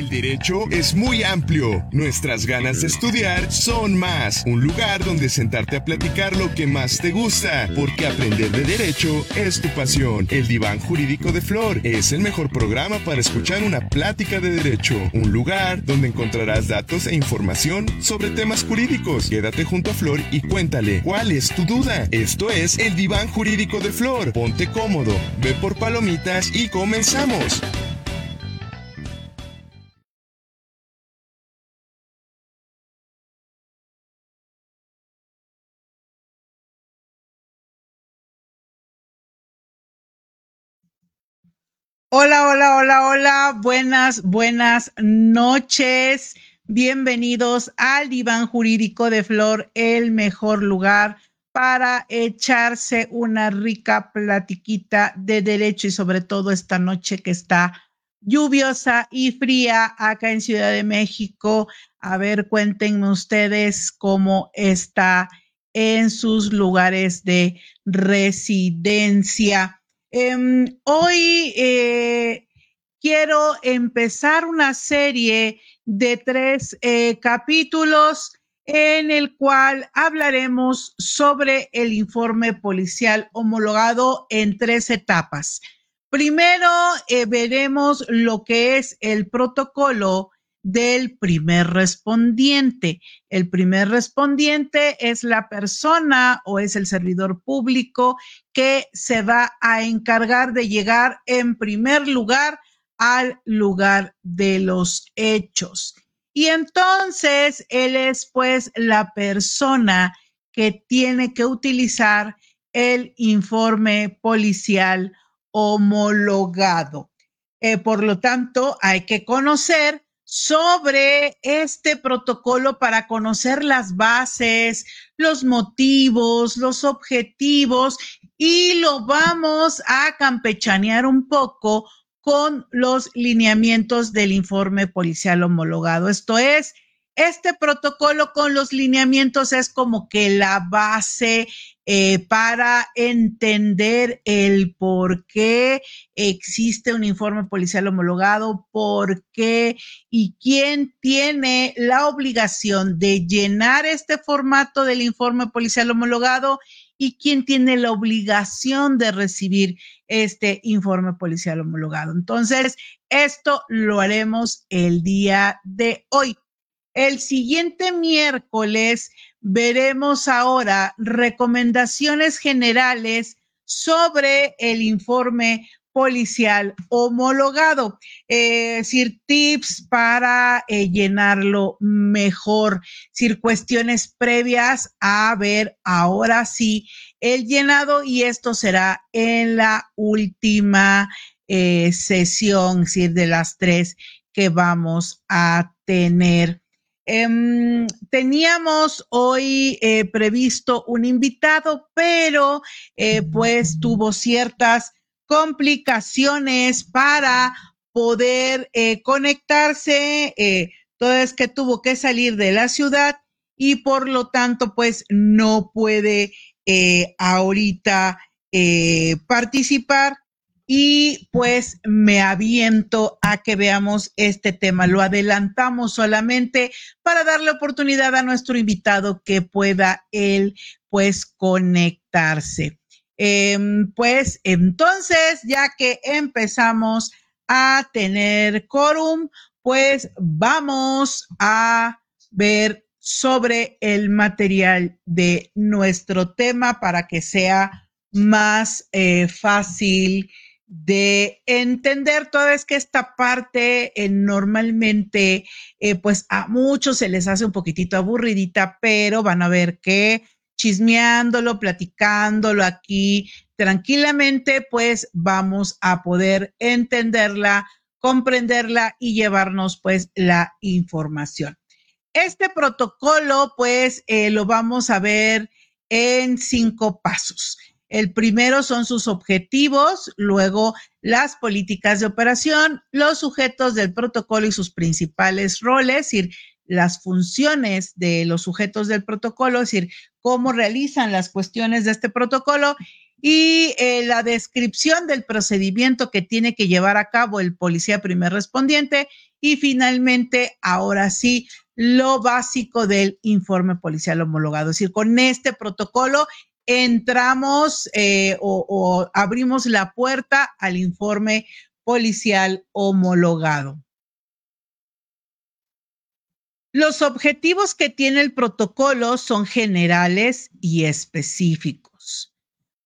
El derecho es muy amplio. Nuestras ganas de estudiar son más. Un lugar donde sentarte a platicar lo que más te gusta. Porque aprender de derecho es tu pasión. El Diván Jurídico de Flor es el mejor programa para escuchar una plática de derecho. Un lugar donde encontrarás datos e información sobre temas jurídicos. Quédate junto a Flor y cuéntale cuál es tu duda. Esto es el Diván Jurídico de Flor. Ponte cómodo, ve por palomitas y comenzamos. Hola, hola, hola, hola. Buenas, buenas noches. Bienvenidos al diván jurídico de Flor, el mejor lugar para echarse una rica platiquita de derecho y sobre todo esta noche que está lluviosa y fría acá en Ciudad de México. A ver, cuéntenme ustedes cómo está en sus lugares de residencia. Em, hoy eh, quiero empezar una serie de tres eh, capítulos en el cual hablaremos sobre el informe policial homologado en tres etapas. Primero, eh, veremos lo que es el protocolo del primer respondiente. El primer respondiente es la persona o es el servidor público que se va a encargar de llegar en primer lugar al lugar de los hechos. Y entonces él es pues la persona que tiene que utilizar el informe policial homologado. Eh, por lo tanto, hay que conocer sobre este protocolo para conocer las bases, los motivos, los objetivos y lo vamos a campechanear un poco con los lineamientos del informe policial homologado. Esto es, este protocolo con los lineamientos es como que la base eh, para entender el por qué existe un informe policial homologado, por qué y quién tiene la obligación de llenar este formato del informe policial homologado y quién tiene la obligación de recibir este informe policial homologado. Entonces, esto lo haremos el día de hoy. El siguiente miércoles veremos ahora recomendaciones generales sobre el informe policial homologado, es decir, tips para eh, llenarlo mejor, es decir, cuestiones previas. A ver ahora sí el llenado y esto será en la última eh, sesión, es decir, de las tres que vamos a tener. Em, teníamos hoy eh, previsto un invitado, pero eh, pues tuvo ciertas complicaciones para poder eh, conectarse, toda es que tuvo que salir de la ciudad y por lo tanto pues no puede ahorita participar y pues me aviento a que veamos este tema. Lo adelantamos solamente para darle oportunidad a nuestro invitado que pueda él pues conectarse. Em, pues entonces, ya que empezamos a tener quórum, pues vamos a ver sobre el material de nuestro tema para que sea más eh, fácil de entender toda vez que esta parte eh, normalmente, eh, pues a muchos se les hace un poquitito aburridita, pero van a ver que chismeándolo, platicándolo aquí tranquilamente, pues vamos a poder entenderla, comprenderla y llevarnos pues la información. Este protocolo, pues eh, lo vamos a ver en cinco pasos. El primero son sus objetivos, luego las políticas de operación, los sujetos del protocolo y sus principales roles, es decir, las funciones de los sujetos del protocolo, es decir, cómo realizan las cuestiones de este protocolo y eh, la descripción del procedimiento que tiene que llevar a cabo el policía primer respondiente Y finalmente, ahora sí, lo básico del informe policial homologado. Es decir, con este protocolo entramos eh, o, o abrimos la puerta al informe policial homologado. Los objetivos que tiene el protocolo son generales y específicos.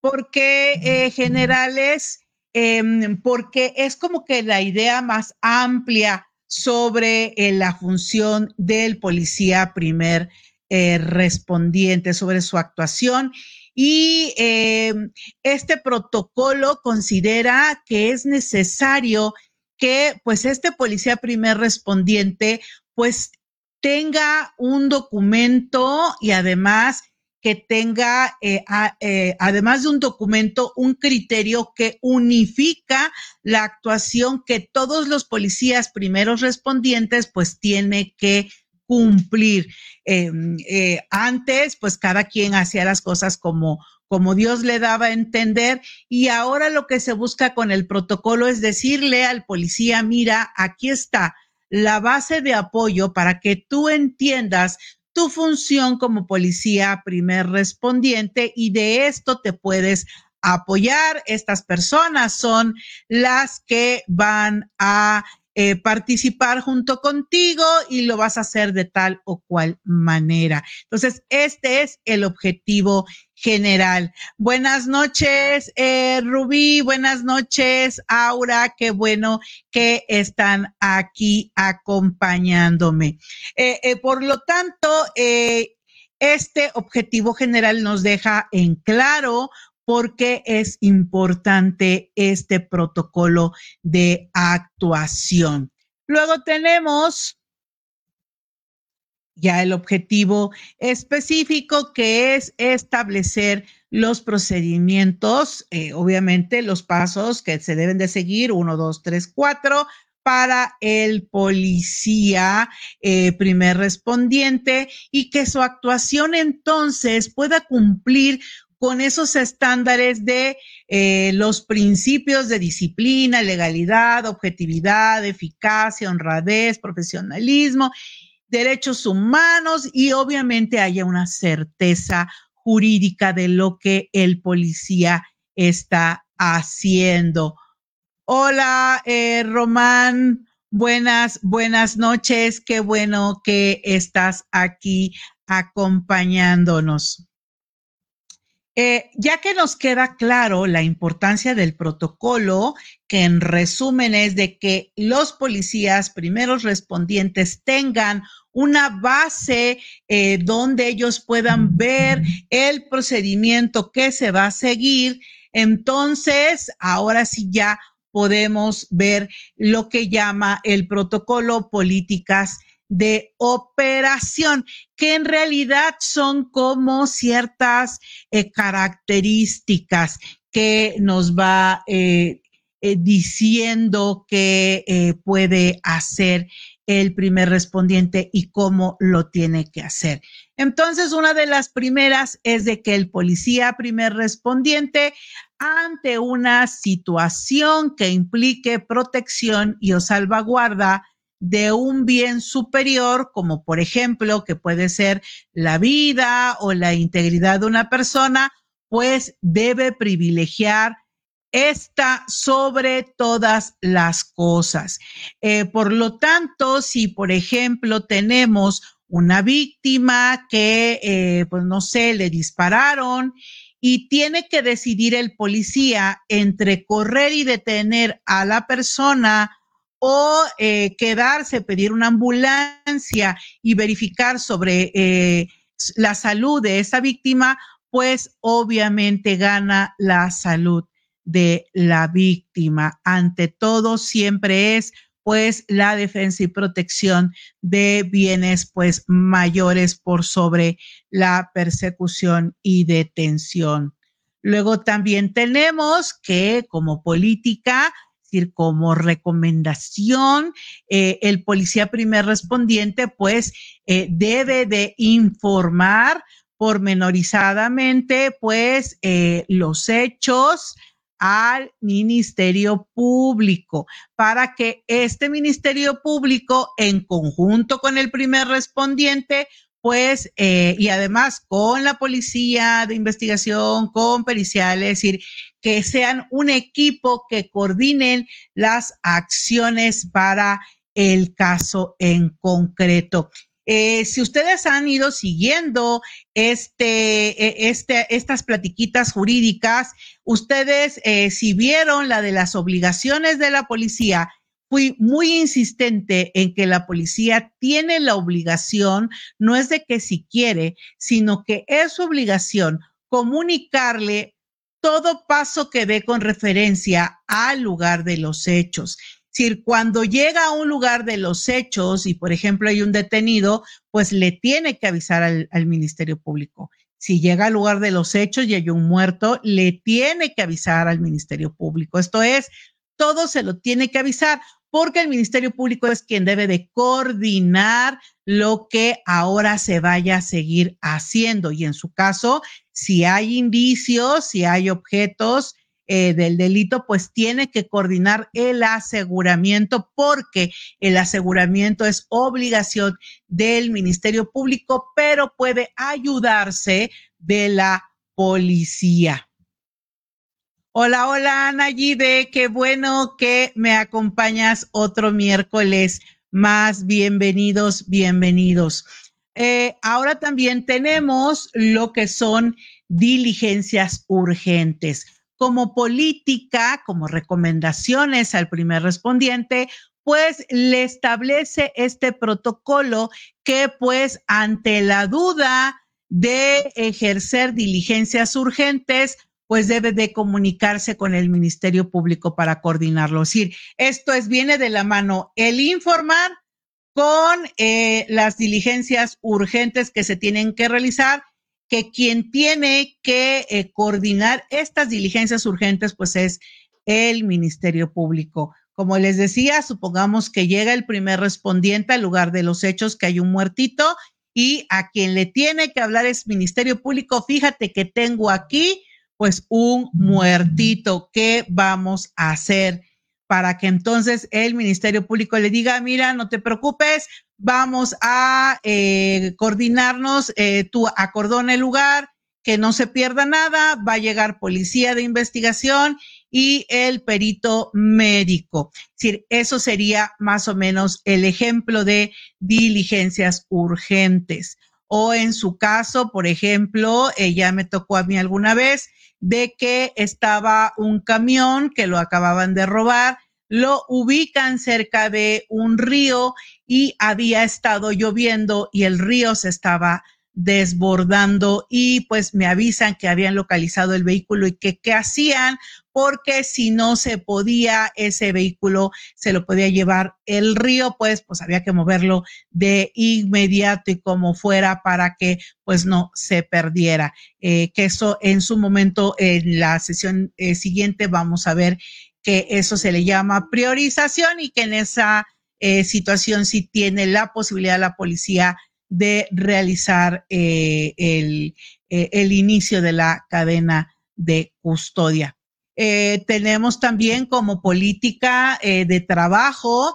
¿Por qué eh, generales? Eh, porque es como que la idea más amplia sobre eh, la función del policía primer respondiente, sobre su actuación. Y em, este protocolo considera que es necesario que pues este policía primer respondiente pues tenga un documento y además que tenga, eh, eh, además de un documento, un criterio que unifica la actuación que todos los policías primeros respondientes pues tiene que cumplir. Em, eh, antes, pues cada quien hacía las cosas como, como Dios le daba a entender y ahora lo que se busca con el protocolo es decirle al policía, mira, aquí está la base de apoyo para que tú entiendas tu función como policía primer respondiente y de esto te puedes apoyar. Estas personas son las que van a eh, participar junto contigo y lo vas a hacer de tal o cual manera. Entonces, este es el objetivo general. Buenas noches, eh, Rubí. Buenas noches, Aura. Qué bueno que están aquí acompañándome. Eh, por lo tanto, este objetivo general nos deja en claro por qué es importante este protocolo de actuación. Luego tenemos ya el objetivo específico que es establecer los procedimientos, eh, obviamente los pasos que se deben de seguir, uno, dos, tres, cuatro, para el policía eh, primer respondiente y que su actuación entonces pueda cumplir con esos estándares de eh, los principios de disciplina, legalidad, objetividad, eficacia, honradez, profesionalismo, derechos humanos y obviamente haya una certeza jurídica de lo que el policía está haciendo. Hola, eh, Román. Buenas, buenas noches. Qué bueno que estás aquí acompañándonos. Eh, ya que nos queda claro la importancia del protocolo, que en resumen es de que los policías primeros respondientes tengan una base eh, donde ellos puedan ver el procedimiento que se va a seguir, entonces ahora sí ya podemos ver lo que llama el protocolo políticas de operación, que en realidad son como ciertas eh, características que nos va eh, eh, diciendo que puede hacer el primer respondiente y cómo lo tiene que hacer. Entonces, una de las primeras es de que el policía primer respondiente ante una situación que implique protección y o salvaguarda de un bien superior, como por ejemplo, que puede ser la vida o la integridad de una persona, pues debe privilegiar esta sobre todas las cosas. Eh, por lo tanto, si por ejemplo tenemos una víctima que, eh, pues no sé, le dispararon y tiene que decidir el policía entre correr y detener a la persona o eh, quedarse, pedir una ambulancia y verificar sobre eh, la salud de esa víctima, pues obviamente gana la salud de la víctima. Ante todo, siempre es pues la defensa y protección de bienes pues mayores por sobre la persecución y detención. Luego también tenemos que como política como recomendación, eh, el policía primer respondiente pues eh, debe de informar pormenorizadamente pues eh, los hechos al Ministerio Público para que este Ministerio Público, en conjunto con el primer respondiente, pues, y además con la policía de investigación, con periciales, es decir, que sean un equipo que coordinen las acciones para el caso en concreto. Eh, si ustedes han ido siguiendo este, e, este, estas platiquitas jurídicas, ustedes, eh, si vieron la de las obligaciones de la policía, fui muy insistente en que la policía tiene la obligación, no es de que si quiere, sino que es su obligación comunicarle todo paso que ve con referencia al lugar de los hechos. Es decir, cuando llega a un lugar de los hechos y, por ejemplo, hay un detenido, pues le tiene que avisar al, al, Ministerio Público. Si llega al lugar de los hechos y hay un muerto, le tiene que avisar al Ministerio Público. Esto es, todo se lo tiene que avisar porque el Ministerio Público es quien debe de coordinar lo que ahora se vaya a seguir haciendo. Y en su caso, si hay indicios, si hay objetos eh, del delito, pues tiene que coordinar el aseguramiento porque el aseguramiento es obligación del Ministerio Público, pero puede ayudarse de la policía. Hola, hola, Nayide, qué bueno que me acompañas otro miércoles más. Bienvenidos, bienvenidos. Eh, ahora también tenemos lo que son diligencias urgentes. Como política, como recomendaciones al primer respondiente, pues le establece este protocolo que pues ante la duda de ejercer diligencias urgentes, pues debe de comunicarse con el Ministerio Público para coordinarlo. Es decir, esto es, viene de la mano el informar con eh, las diligencias urgentes que se tienen que realizar, que quien tiene que eh, coordinar estas diligencias urgentes, pues es el Ministerio Público. Como les decía, supongamos que llega el primer respondiente al lugar de los hechos, que hay un muertito, y a quien le tiene que hablar es Ministerio Público. Fíjate que tengo aquí pues un muertito. ¿Qué vamos a hacer para que entonces el Ministerio Público le diga, mira, no te preocupes, vamos a eh, coordinarnos, eh, tú acordona el lugar, que no se pierda nada, va a llegar policía de investigación y el perito médico. Es decir, eso sería más o menos el ejemplo de diligencias urgentes. O en su caso, por ejemplo, ya me tocó a mí alguna vez, de que estaba un camión que lo acababan de robar, lo ubican cerca de un río y había estado lloviendo y el río se estaba desbordando y pues me avisan que habían localizado el vehículo y que qué hacían porque si no se podía ese vehículo se lo podía llevar el río pues pues había que moverlo de inmediato y como fuera para que pues no se perdiera. Eh, que eso en su momento en la sesión eh, siguiente vamos a ver que eso se le llama priorización y que en esa eh, situación sí tiene la posibilidad la policía de realizar eh, el, eh, el, inicio de la cadena de custodia. Eh, tenemos también como política de trabajo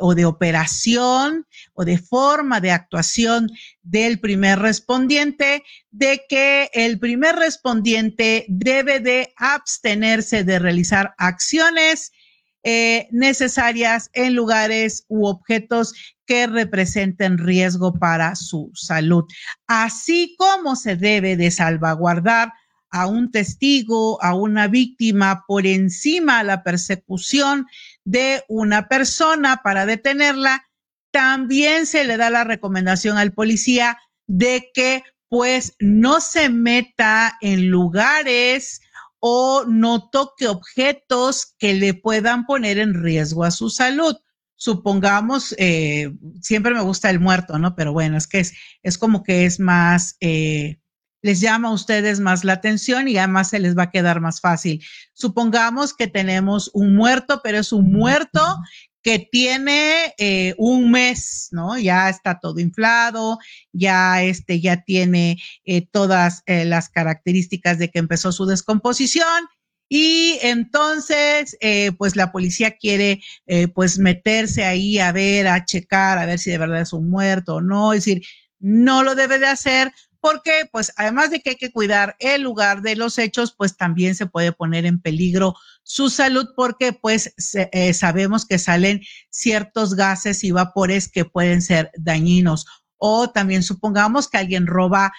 o de operación o de forma de actuación del primer respondiente de que el primer respondiente debe de abstenerse de realizar acciones eh, necesarias en lugares u objetos que representen riesgo para su salud, así como se debe de salvaguardar a un testigo, a una víctima por encima de la persecución de una persona para detenerla, también se le da la recomendación al policía de que pues no se meta en lugares o no toque objetos que le puedan poner en riesgo a su salud. Supongamos, eh, siempre me gusta el muerto, ¿no? Pero bueno, es que es, es como que es más, eh, les llama a ustedes más la atención y además se les va a quedar más fácil. Supongamos que tenemos un muerto, pero es un muerto que tiene eh, un mes, ¿no? Ya está todo inflado, ya este, ya tiene eh, todas eh, las características de que empezó su descomposición Y entonces, eh, pues la policía quiere, pues meterse ahí a ver, a checar, a ver si de verdad es un muerto o no. Es decir, no lo debe de hacer porque, pues, además de que hay que cuidar el lugar de los hechos, pues también se puede poner en peligro su salud porque, pues, eh, sabemos que salen ciertos gases y vapores que pueden ser dañinos. O también supongamos que alguien roba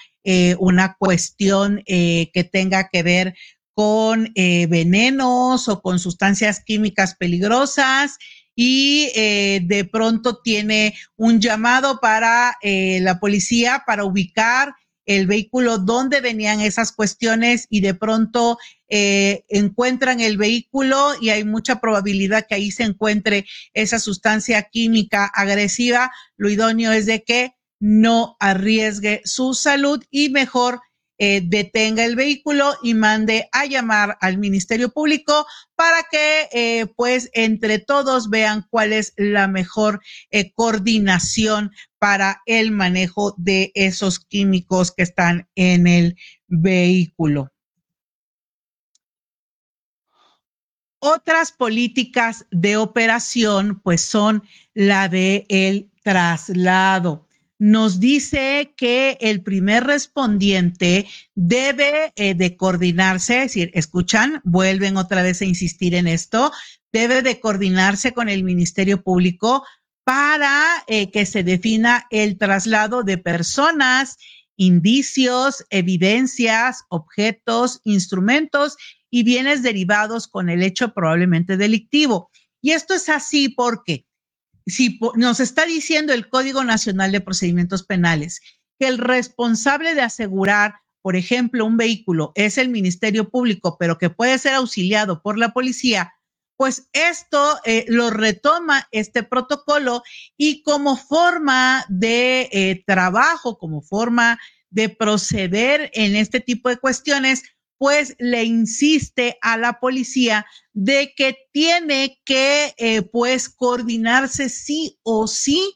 una cuestión que tenga que ver con eh, venenos o con sustancias químicas peligrosas y eh, de pronto tiene un llamado para eh, la policía para ubicar el vehículo donde venían esas cuestiones y de pronto encuentran el vehículo y hay mucha probabilidad que ahí se encuentre esa sustancia química agresiva, lo idóneo es de que no arriesgue su salud y mejor eh, detenga el vehículo y mande a llamar al Ministerio Público para que eh, pues entre todos vean cuál es la mejor eh, coordinación para el manejo de esos químicos que están en el vehículo. Otras políticas de operación pues son la de el traslado nos dice que el primer respondiente debe eh, de coordinarse, es decir, escuchan, vuelven otra vez a insistir en esto, debe de coordinarse con el Ministerio Público para eh, que se defina el traslado de personas, indicios, evidencias, objetos, instrumentos y bienes derivados con el hecho probablemente delictivo. Y esto es así porque si nos está diciendo el Código Nacional de Procedimientos Penales que el responsable de asegurar, por ejemplo, un vehículo es el Ministerio Público, pero que puede ser auxiliado por la policía, pues esto eh, lo retoma este protocolo y como forma de eh, trabajo, como forma de proceder en este tipo de cuestiones, pues le insiste a la policía de que tiene que eh, pues coordinarse sí o sí,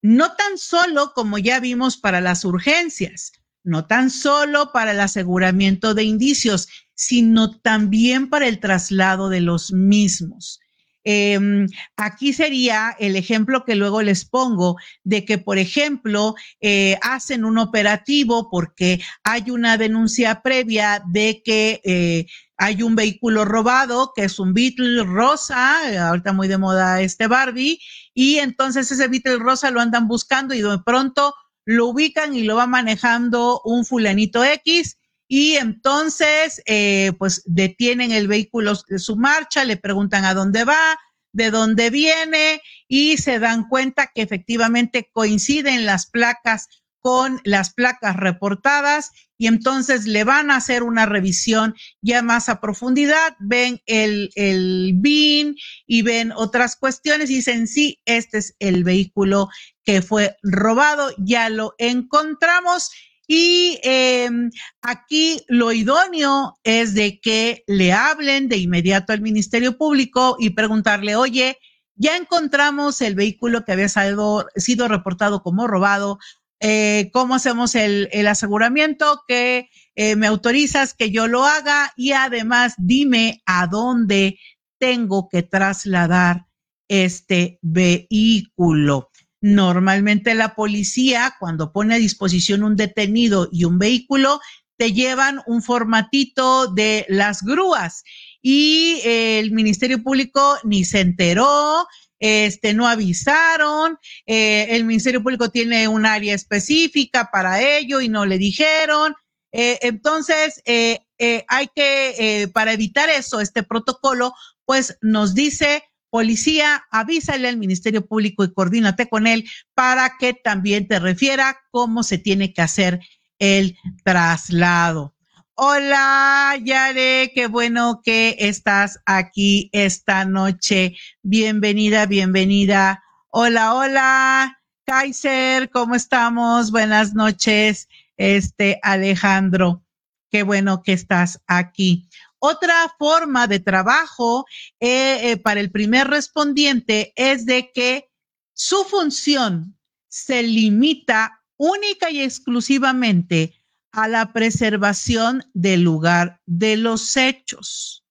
no tan solo como ya vimos para las urgencias, no tan solo para el aseguramiento de indicios, sino también para el traslado de los mismos. Em, aquí sería el ejemplo que luego les pongo de que, por ejemplo, eh, hacen un operativo porque hay una denuncia previa de que eh, hay un vehículo robado que es un Beetle rosa, ahorita muy de moda este Barbie, y entonces ese Beetle rosa lo andan buscando y de pronto lo ubican y lo va manejando un fulanito X y entonces, eh, pues detienen el vehículo de su marcha, le preguntan a dónde va, de dónde viene y se dan cuenta que efectivamente coinciden las placas con las placas reportadas y entonces le van a hacer una revisión ya más a profundidad, ven el, el BIN y ven otras cuestiones y dicen, sí, este es el vehículo que fue robado, ya lo encontramos y em, aquí lo idóneo es de que le hablen de inmediato al Ministerio Público y preguntarle, oye, ya encontramos el vehículo que había sido, reportado como robado. Eh, ¿Cómo hacemos el, aseguramiento? Que eh, me autorizas que yo lo haga y además dime a dónde tengo que trasladar este vehículo. Normalmente la policía, cuando pone a disposición un detenido y un vehículo, te llevan un formatito de las grúas y el Ministerio Público ni se enteró, este, no avisaron, eh, el Ministerio Público tiene un área específica para ello y no le dijeron. Eh, entonces, eh, hay que, para evitar eso, este protocolo, pues nos dice policía, avísale al Ministerio Público y coordínate con él para que también te refiera cómo se tiene que hacer el traslado. Hola, Yare, qué bueno que estás aquí esta noche. Bienvenida, bienvenida. Hola, hola, Kaiser, ¿cómo estamos? Buenas noches, este Alejandro. Qué bueno que estás aquí. Otra forma de trabajo eh, eh, para el primer respondiente es de que su función se limita única y exclusivamente a la preservación del lugar de los hechos.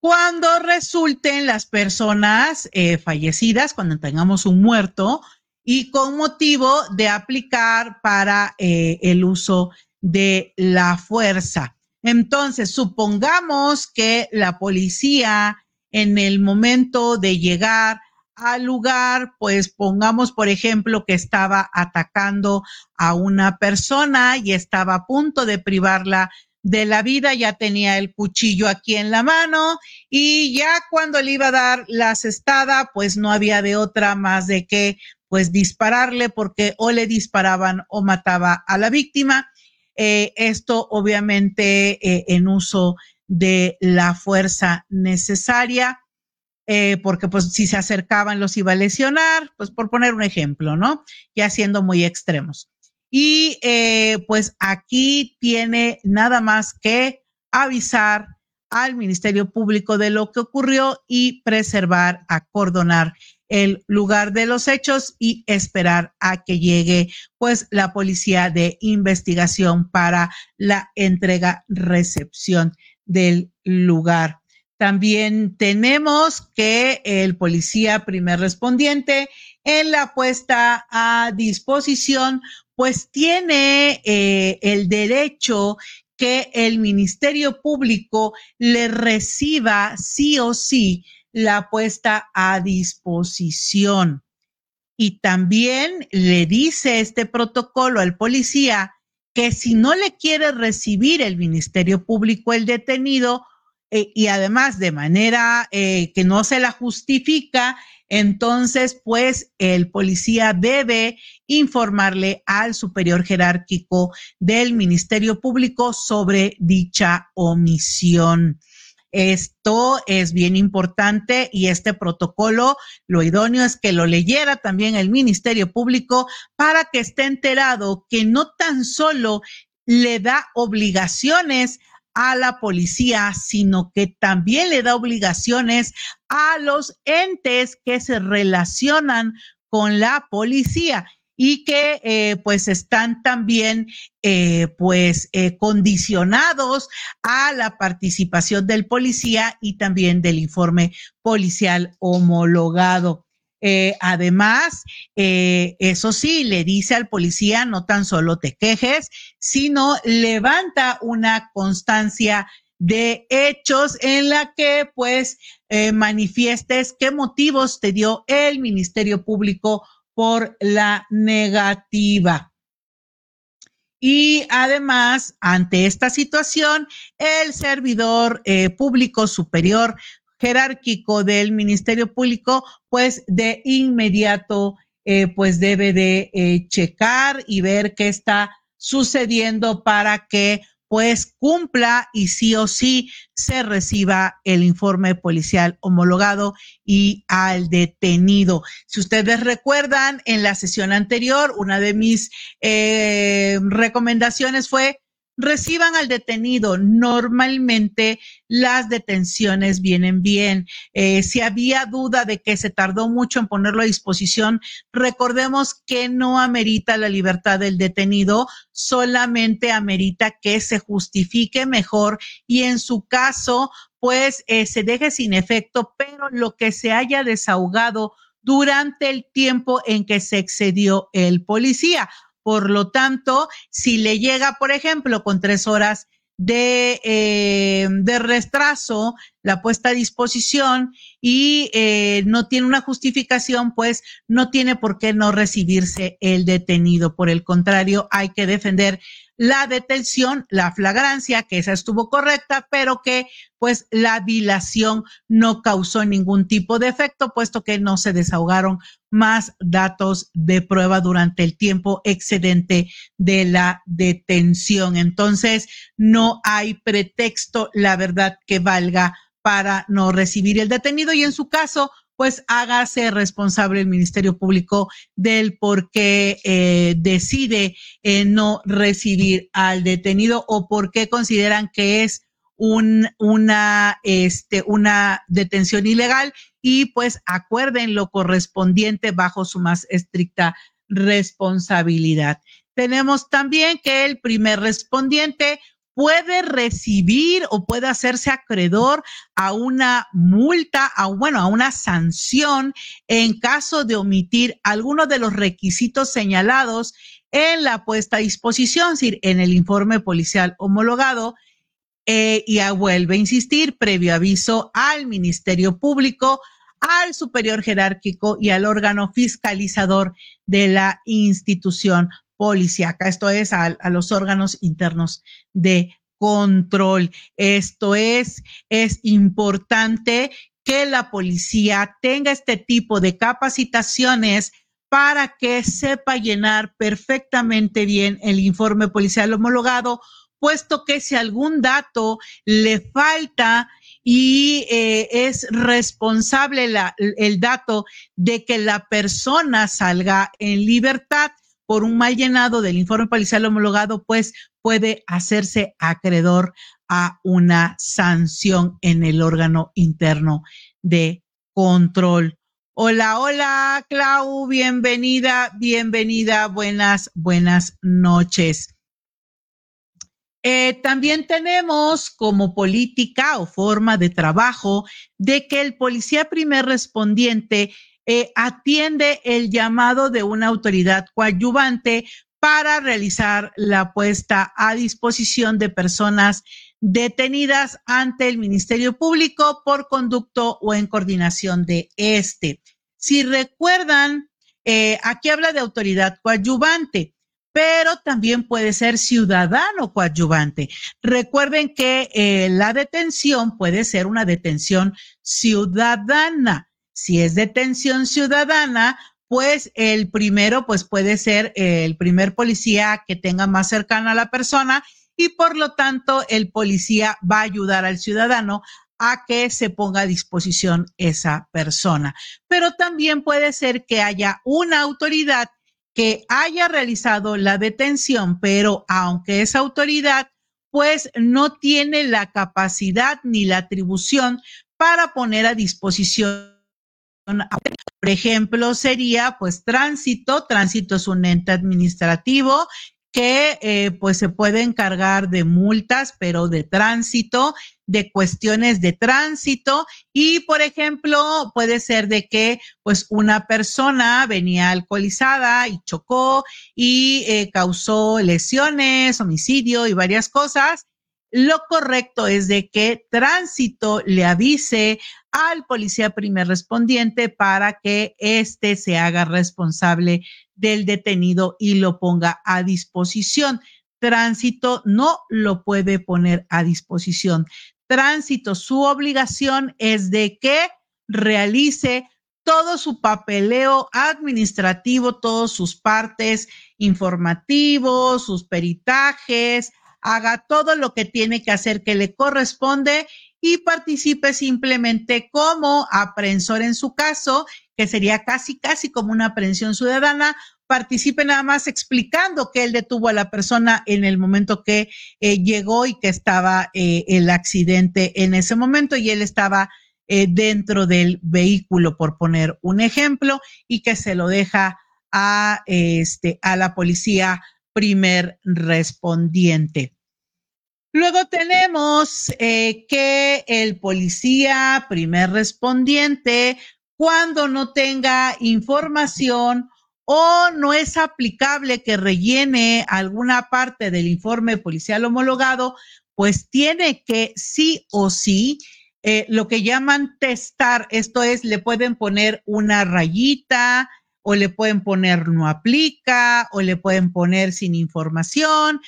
cuando resulten las personas eh, fallecidas, cuando tengamos un muerto, y con motivo de aplicar para el uso de la fuerza. Entonces, supongamos que la policía en el momento de llegar al lugar, pues pongamos, por ejemplo, que estaba atacando a una persona y estaba a punto de privarla de la vida, ya tenía el cuchillo aquí en la mano y ya cuando le iba a dar la cestada, pues no había de otra más de que pues dispararle porque o le disparaban o mataba a la víctima. Eh, esto obviamente eh, en uso de la fuerza necesaria, eh, porque pues si se acercaban los iba a lesionar, pues por poner un ejemplo, ¿no? Ya siendo muy extremos. Y pues aquí tiene nada más que avisar al Ministerio Público de lo que ocurrió y preservar, acordonar el lugar de los hechos y esperar a que llegue pues la policía de investigación para la entrega recepción del lugar. También tenemos que el policía primer respondiente en la puesta a disposición pues tiene eh, el derecho que el Ministerio Público le reciba sí o sí la puesta a disposición. Y también le dice este protocolo al policía que si no le quiere recibir el Ministerio Público el detenido, eh, y además de manera eh, que no se la justifica, entonces pues el policía debe informarle al superior jerárquico del Ministerio Público sobre dicha omisión. Esto es bien importante y este protocolo, lo idóneo es que lo leyera también el Ministerio Público para que esté enterado que no tan solo le da obligaciones a la policía, sino que también le da obligaciones a los entes que se relacionan con la policía y que eh, pues están también eh, pues eh, condicionados a la participación del policía y también del informe policial homologado. además, eso sí, le dice al policía, no tan solo te quejes, sino levanta una constancia de hechos en la que pues manifiestes qué motivos te dio el Ministerio Público por la negativa. Y además, ante esta situación, el servidor eh, público superior jerárquico del Ministerio Público, pues de inmediato, eh, pues debe de eh, checar y ver qué está sucediendo para que pues cumpla y sí o sí se reciba el informe policial homologado y al detenido. Si ustedes recuerdan, en la sesión anterior, una de mis eh, recomendaciones fue reciban al detenido. Normalmente las detenciones vienen bien. Eh, si había duda de que se tardó mucho en ponerlo a disposición, recordemos que no amerita la libertad del detenido, solamente amerita que se justifique mejor y en su caso, pues eh, se deje sin efecto, pero lo que se haya desahogado durante el tiempo en que se excedió el policía. Por lo tanto, si le llega, por ejemplo, con tres horas de, eh, de retraso la puesta a disposición y eh, no tiene una justificación, pues no tiene por qué no recibirse el detenido. Por el contrario, hay que defender la detención, la flagrancia, que esa estuvo correcta, pero que pues la dilación no causó ningún tipo de efecto, puesto que no se desahogaron más datos de prueba durante el tiempo excedente de la detención. Entonces, no hay pretexto, la verdad, que valga para no recibir el detenido y en su caso, pues hágase responsable el Ministerio Público del por qué eh, decide eh, no recibir al detenido o por qué consideran que es este, una detención ilegal y pues acuerden lo correspondiente bajo su más estricta responsabilidad. Tenemos también que el primer respondiente puede recibir o puede hacerse acreedor a una multa, a, bueno, a una sanción en caso de omitir alguno de los requisitos señalados en la puesta a disposición, es decir, en el informe policial homologado. Eh, y vuelve a insistir, previo aviso al Ministerio Público, al superior jerárquico y al órgano fiscalizador de la institución policíaca, esto es a, los órganos internos de control. Esto es, es importante que la policía tenga este tipo de capacitaciones para que sepa llenar perfectamente bien el informe policial homologado, puesto que si algún dato le falta y eh, es responsable el dato de que la persona salga en libertad, por un mal llenado del informe policial homologado, pues puede hacerse acreedor a una sanción en el órgano interno de control. Hola, hola, Clau, bienvenida, bienvenida, buenas, buenas noches. Eh, también tenemos como política o forma de trabajo de que el policía primer respondiente eh, atiende el llamado de una autoridad coadyuvante para realizar la puesta a disposición de personas detenidas ante el Ministerio Público por conducto o en coordinación de este. Si recuerdan, eh, aquí habla de autoridad coadyuvante, pero también puede ser ciudadano coadyuvante. Recuerden que eh, la detención puede ser una detención ciudadana. Si es detención ciudadana, pues el primero, pues puede ser el primer policía que tenga más cercana a la persona y por lo tanto el policía va a ayudar al ciudadano a que se ponga a disposición esa persona. Pero también puede ser que haya una autoridad que haya realizado la detención, pero aunque esa autoridad pues no tiene la capacidad ni la atribución para poner a disposición por ejemplo, sería pues tránsito. Tránsito es un ente administrativo que eh, pues se puede encargar de multas, pero de tránsito, de cuestiones de tránsito y, por ejemplo, puede ser de que pues una persona venía alcoholizada y chocó y eh, causó lesiones, homicidio y varias cosas lo correcto es de que tránsito le avise al policía primer respondiente para que éste se haga responsable del detenido y lo ponga a disposición. Tránsito no lo puede poner a disposición. Tránsito, su obligación es de que realice todo su papeleo administrativo, todos sus partes informativos, sus peritajes, haga todo lo que tiene que hacer que le corresponde y participe simplemente como aprensor en su caso, que sería casi, casi como una aprehensión ciudadana, participe nada más explicando que él detuvo a la persona en el momento que eh, llegó y que estaba eh, el accidente en ese momento y él estaba eh, dentro del vehículo, por poner un ejemplo, y que se lo deja a, este, a la policía primer respondiente. Luego tenemos eh, que el policía primer respondiente, cuando no tenga información o no es aplicable que rellene alguna parte del informe policial homologado, pues tiene que sí o sí eh, lo que llaman testar, esto es, le pueden poner una rayita, o le pueden poner no aplica o le pueden poner sin información,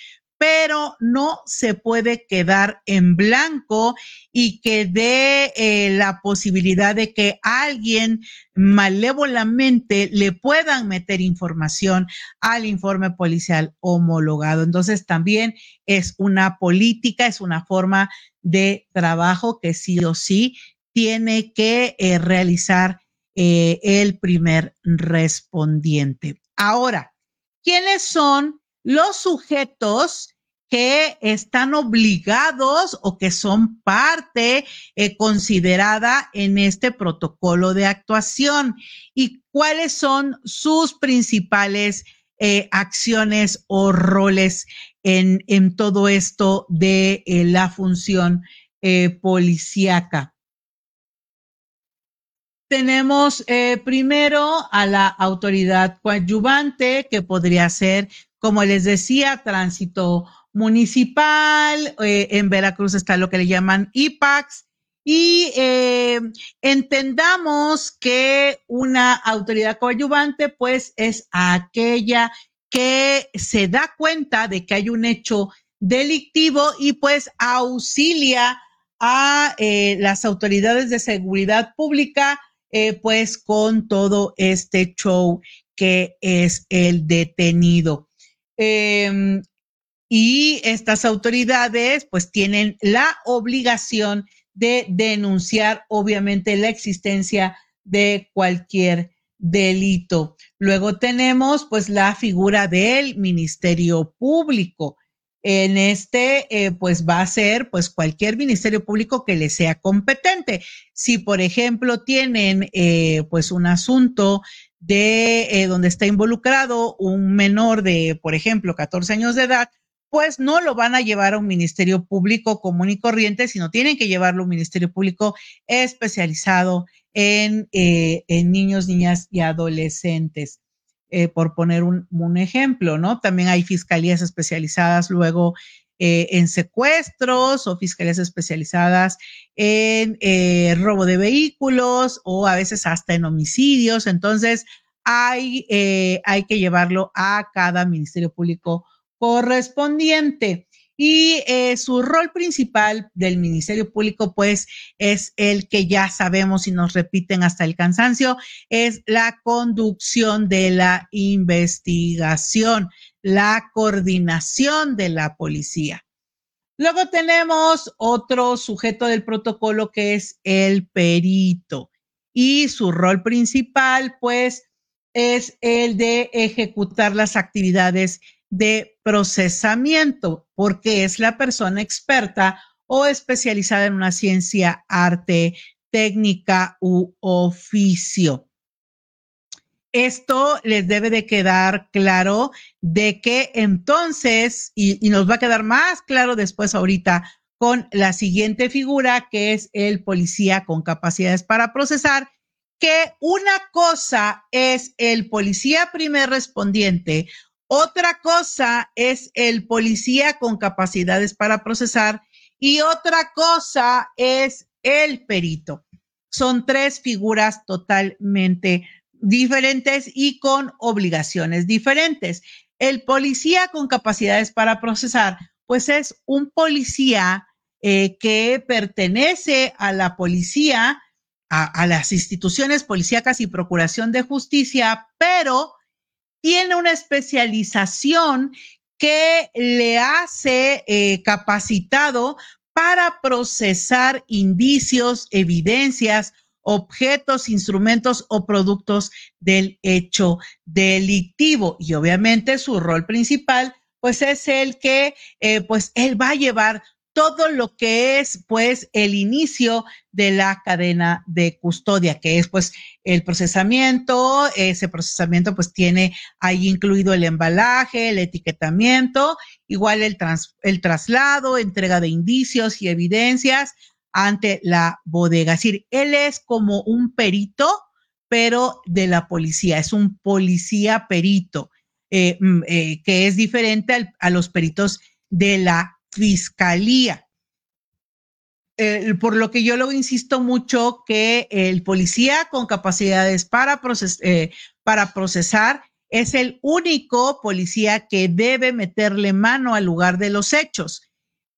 pero no se puede quedar en blanco y que dé eh, la posibilidad de que alguien malévolamente le puedan meter información al informe policial homologado. Entonces también es una política, es una forma de trabajo que sí o sí tiene que eh, realizar eh, el primer respondiente. Ahora, ¿quiénes son los sujetos que están obligados o que son parte eh, considerada en este protocolo de actuación y cuáles son sus principales eh, acciones o roles en, en todo esto de eh, la función policíaca. Tenemos primero a la autoridad coadyuvante, que podría ser, como les decía, tránsito municipal. Eh, en Veracruz está lo que le llaman IPAX. Y eh, entendamos que una autoridad coadyuvante, pues, es aquella que se da cuenta de que hay un hecho delictivo y pues auxilia a eh, las autoridades de seguridad pública pues con todo este show que es el detenido. Eh, y estas autoridades pues tienen la obligación de denunciar obviamente la existencia de cualquier delito. Luego tenemos pues la figura del Ministerio Público. En este, eh, pues va a ser, pues cualquier ministerio público que le sea competente. Si, por ejemplo, tienen, eh, pues un asunto de eh, donde está involucrado un menor de, por ejemplo, 14 años de edad, pues no lo van a llevar a un ministerio público común y corriente, sino tienen que llevarlo a un ministerio público especializado en, en niños, niñas y adolescentes eh, por poner un, un, ejemplo, ¿no? También hay fiscalías especializadas luego eh, en secuestros o fiscalías especializadas en eh, robo de vehículos o a veces hasta en homicidios. Entonces, hay, eh, hay que llevarlo a cada ministerio público correspondiente. Y su rol principal del Ministerio Público, pues, es el que ya sabemos y nos repiten hasta el cansancio, es la conducción de la investigación, la coordinación de la policía. Luego tenemos otro sujeto del protocolo que es el perito y su rol principal, pues, es el de ejecutar las actividades de procesamiento, porque es la persona experta o especializada en una ciencia, arte, técnica u oficio. Esto les debe de quedar claro de que entonces, y, nos va a quedar más claro después ahorita con la siguiente figura, que es el policía con capacidades para procesar, que una cosa es el policía primer respondiente otra cosa es el policía con capacidades para procesar y otra cosa es el perito. Son tres figuras totalmente diferentes y con obligaciones diferentes. El policía con capacidades para procesar, pues es un policía eh, que pertenece a la policía, a, las instituciones policíacas y procuración de justicia, pero tiene una especialización que le hace eh, capacitado para procesar indicios, evidencias, objetos, instrumentos o productos del hecho delictivo. Y obviamente su rol principal, pues es el que, eh, pues él va a llevar todo lo que es pues el inicio de la cadena de custodia, que es pues el procesamiento, ese procesamiento pues tiene ahí incluido el embalaje, el etiquetamiento, igual el, traslado, entrega de indicios y evidencias ante la bodega. Es decir, él es como un perito, pero de la policía, es un policía perito, eh, mm, eh, que es diferente a los peritos de la fiscalía. Por lo que yo lo insisto mucho que el policía con capacidades para, eh, para procesar es el único policía que debe meterle mano al lugar de los hechos,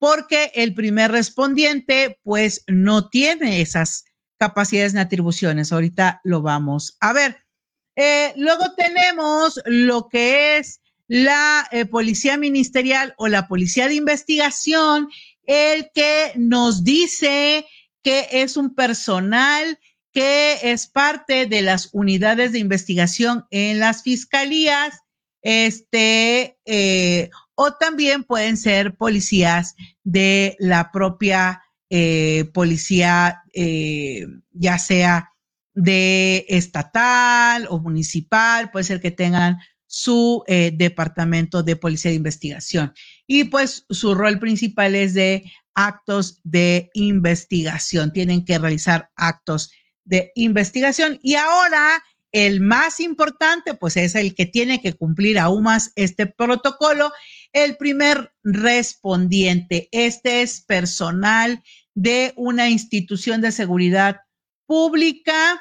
porque el primer respondiente pues no tiene esas capacidades ni atribuciones. Ahorita lo vamos a ver. Eh, luego tenemos lo que es la eh, policía ministerial o la policía de investigación, el que nos dice que es un personal que es parte de las unidades de investigación en las fiscalías, este, eh, o también pueden ser policías de la propia eh, policía, eh, ya sea de estatal o municipal, puede ser que tengan su eh, departamento de policía de investigación. Y pues su rol principal es de actos de investigación. Tienen que realizar actos de investigación. Y ahora el más importante, pues es el que tiene que cumplir aún más este protocolo. El primer respondiente, este es personal de una institución de seguridad pública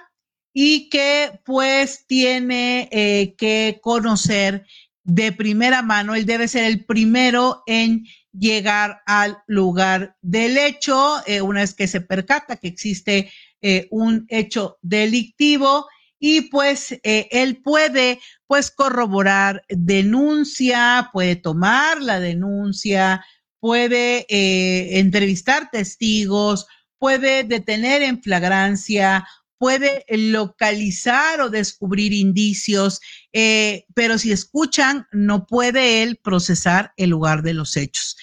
y que pues tiene eh, que conocer de primera mano, él debe ser el primero en llegar al lugar del hecho, eh, una vez que se percata que existe eh, un hecho delictivo y pues eh, él puede pues corroborar denuncia, puede tomar la denuncia, puede eh, entrevistar testigos, puede detener en flagrancia, puede localizar o descubrir indicios, eh, pero si escuchan, no puede él procesar el lugar de los hechos.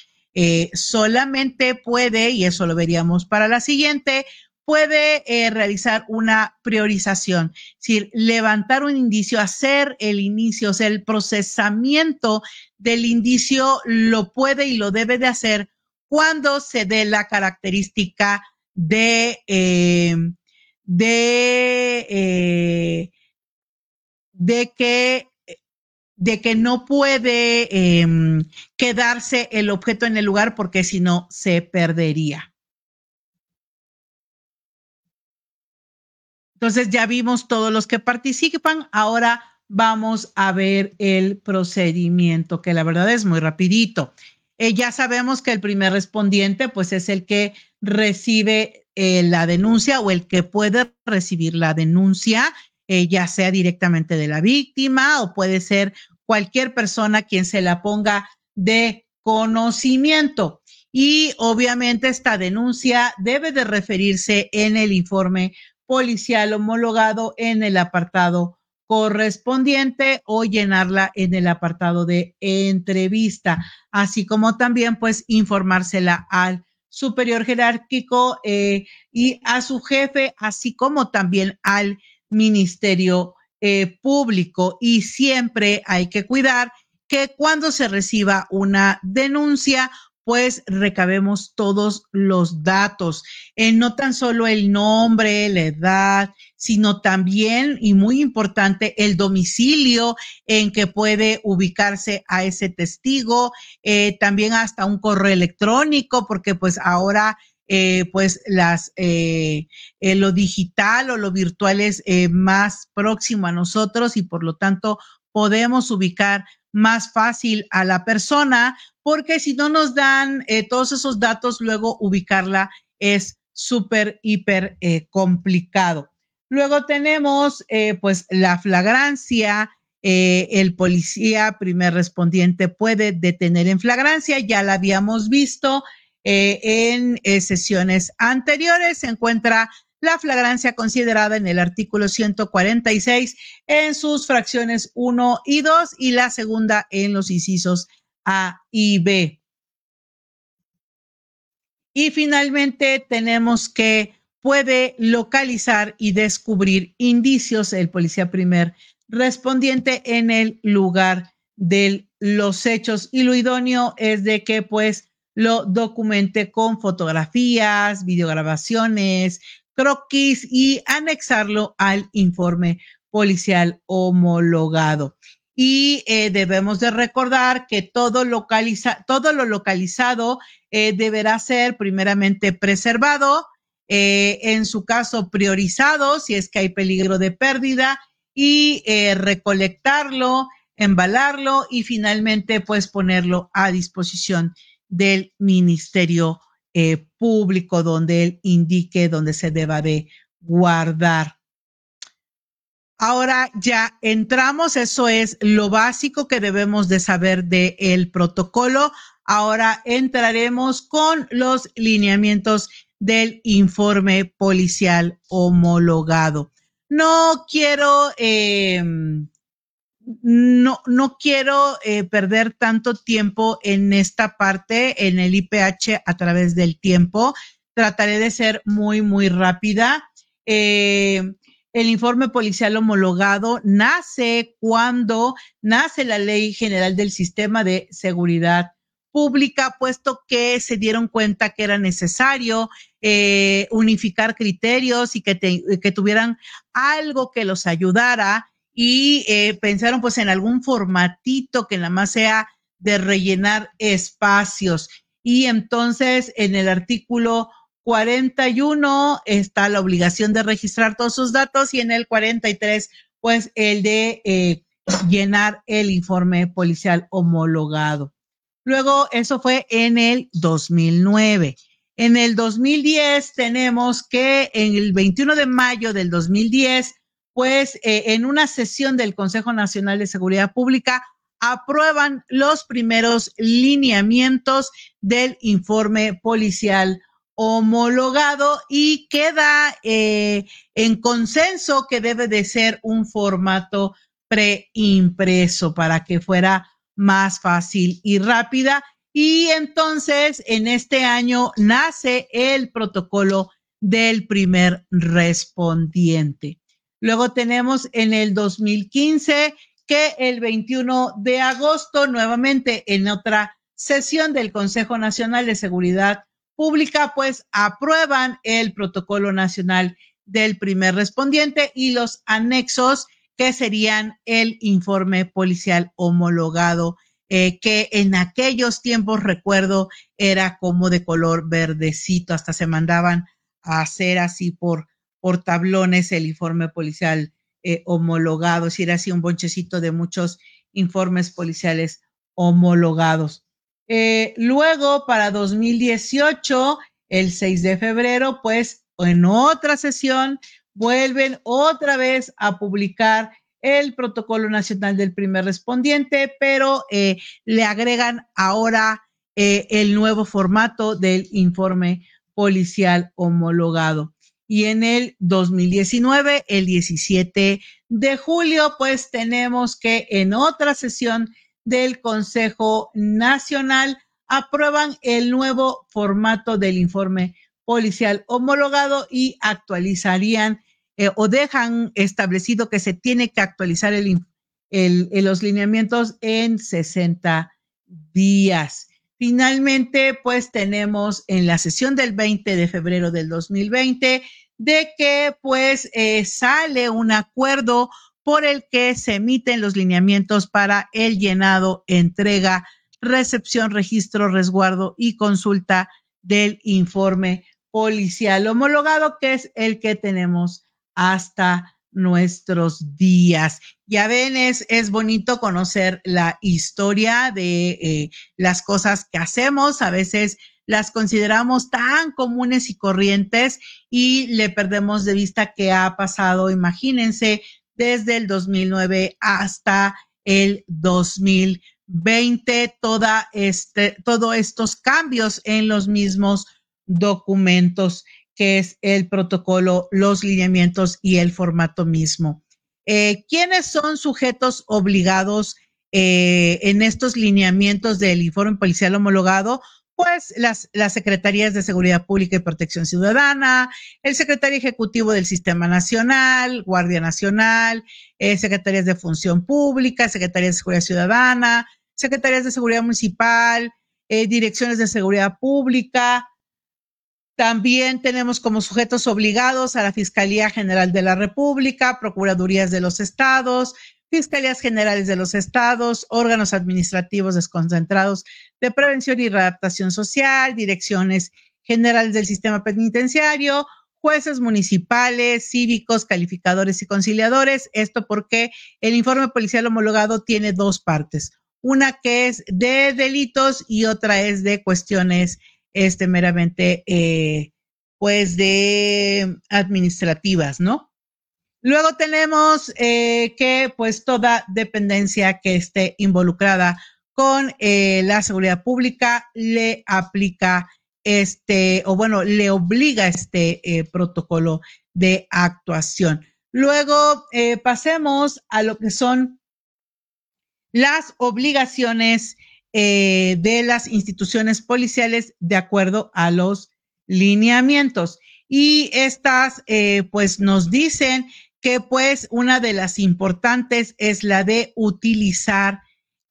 solamente puede, y eso lo veríamos para la siguiente, puede eh, realizar una priorización, es decir, levantar un indicio, hacer el inicio, o sea, el procesamiento del indicio lo puede y lo debe de hacer cuando se dé la característica de, eh, eh, que no puede em, quedarse el objeto en el lugar porque si no se perdería. Entonces ya vimos todos los que participan. Ahora vamos a ver el procedimiento, que la verdad es muy rapidito. Eh, ya sabemos que el primer respondiente, pues es el que recibe eh, la denuncia o el que puede recibir la denuncia, eh, ya sea directamente de la víctima o puede ser cualquier persona quien se la ponga de conocimiento. Y obviamente esta denuncia debe de referirse en el informe policial homologado en el apartado correspondiente o llenarla en el apartado de entrevista, así como también pues informársela al superior jerárquico eh, y a su jefe, así como también al Ministerio eh, Público. Y siempre hay que cuidar que cuando se reciba una denuncia pues recabemos todos los datos, eh, no tan solo el nombre, la edad, sino también, y muy importante, el domicilio en que puede ubicarse a ese testigo, eh, también hasta un correo electrónico, porque pues ahora eh, pues las lo digital o lo virtual es más próximo a nosotros y por lo tanto podemos ubicar más fácil a la persona, porque si no nos dan eh, todos esos datos, luego ubicarla es súper, hiper eh, complicado. Luego tenemos eh, pues la flagrancia. el policía primer respondiente puede detener en flagrancia, ya la habíamos visto en sesiones anteriores. Se encuentra la flagrancia considerada en el artículo 146 en sus fracciones 1 y 2 y la segunda en los incisos A y B. Y finalmente tenemos que puede localizar y descubrir indicios el policía primer respondiente en el lugar de los hechos y lo idóneo es de que pues lo documente con fotografías, videograbaciones, croquis y anexarlo al informe policial homologado. Y eh, debemos de recordar que todo, localiza, todo lo localizado eh, deberá ser primeramente preservado, eh, en su caso priorizado si es que hay peligro de pérdida y recolectarlo, embalarlo y finalmente pues ponerlo a disposición del Ministerio eh, público donde él indique donde se deba de guardar. Ahora ya entramos, eso es lo básico que debemos de saber del el protocolo. Ahora entraremos con los lineamientos del informe policial homologado. No quiero eh, no, no quiero eh, perder tanto tiempo en esta parte, en el IPH a través del tiempo. Trataré de ser muy, muy rápida. Eh, el informe policial homologado nace cuando nace la Ley General del Sistema de Seguridad Pública, puesto que se dieron cuenta que era necesario eh, unificar criterios y que, que, tuvieran algo que los ayudara y eh, pensaron pues en algún formatito que nada más sea de rellenar espacios. Y entonces en el artículo 41 está la obligación de registrar todos sus datos y en el 43, pues el de eh, llenar el informe policial homologado. Luego, eso fue en el 2009. En el 2010 tenemos que en el 21 de mayo del 2010, pues eh, en una sesión del Consejo Nacional de Seguridad Pública aprueban los primeros lineamientos del informe policial homologado y queda eh, en consenso que debe de ser un formato preimpreso para que fuera más fácil y rápida. Y entonces en este año nace el protocolo del primer respondiente. Luego tenemos en el 2015 que el 21 de agosto, nuevamente en otra sesión del Consejo Nacional de Seguridad pública, pues aprueban el protocolo nacional del primer respondiente y los anexos que serían el informe policial homologado, eh, que en aquellos tiempos, recuerdo, era como de color verdecito, hasta se mandaban a hacer así por, por tablones el informe policial eh, homologado, si era así un bonchecito de muchos informes policiales homologados. Eh, luego, para 2018, el 6 de febrero, pues en otra sesión, vuelven otra vez a publicar el protocolo nacional del primer respondiente, pero eh, le agregan ahora el nuevo formato del informe policial homologado. Y en el 2019, el 17 de julio, pues tenemos que en otra sesión del Consejo Nacional aprueban el nuevo formato del informe policial homologado y actualizarían eh, o dejan establecido que se tiene que actualizar el, los lineamientos en 60 días. Finalmente, pues tenemos en la sesión del 20 de febrero del 2020 de que pues eh, sale un acuerdo por el que se emiten los lineamientos para el llenado, entrega, recepción, registro, resguardo y consulta del informe policial homologado, que es el que tenemos hasta nuestros días. Ya ven, es, es bonito conocer la historia de eh, las cosas que hacemos. A veces las consideramos tan comunes y corrientes y le perdemos de vista qué ha pasado. Imagínense desde el 2009 hasta el 2020, toda este, todos estos cambios en los mismos documentos, que es el protocolo, los lineamientos y el formato mismo. Eh, ¿Quiénes son sujetos obligados eh, en estos lineamientos del informe policial homologado? pues las, las Secretarías de Seguridad Pública y Protección Ciudadana, el secretario ejecutivo del Sistema Nacional, Guardia Nacional, eh, secretarías de Función Pública, secretarías de Seguridad Ciudadana, secretarías de Seguridad Municipal, direcciones de Seguridad Pública. También tenemos como sujetos obligados a la Fiscalía General de la República, Procuradurías de los Estados, Fiscalías Generales de los Estados, órganos administrativos desconcentrados de prevención y readaptación social, direcciones generales del sistema penitenciario, jueces municipales, cívicos, calificadores y conciliadores. Esto porque el informe policial homologado tiene dos partes. Una que es de delitos y otra es de cuestiones este, meramente, eh, pues, de administrativas, ¿no? Luego tenemos eh, que pues toda dependencia que esté involucrada con eh, la seguridad pública le aplica este, o bueno, le obliga este protocolo de actuación. Luego pasemos a lo que son las obligaciones de las instituciones policiales de acuerdo a los lineamientos. Y estas, pues, nos dicen que pues una de las importantes es la de utilizar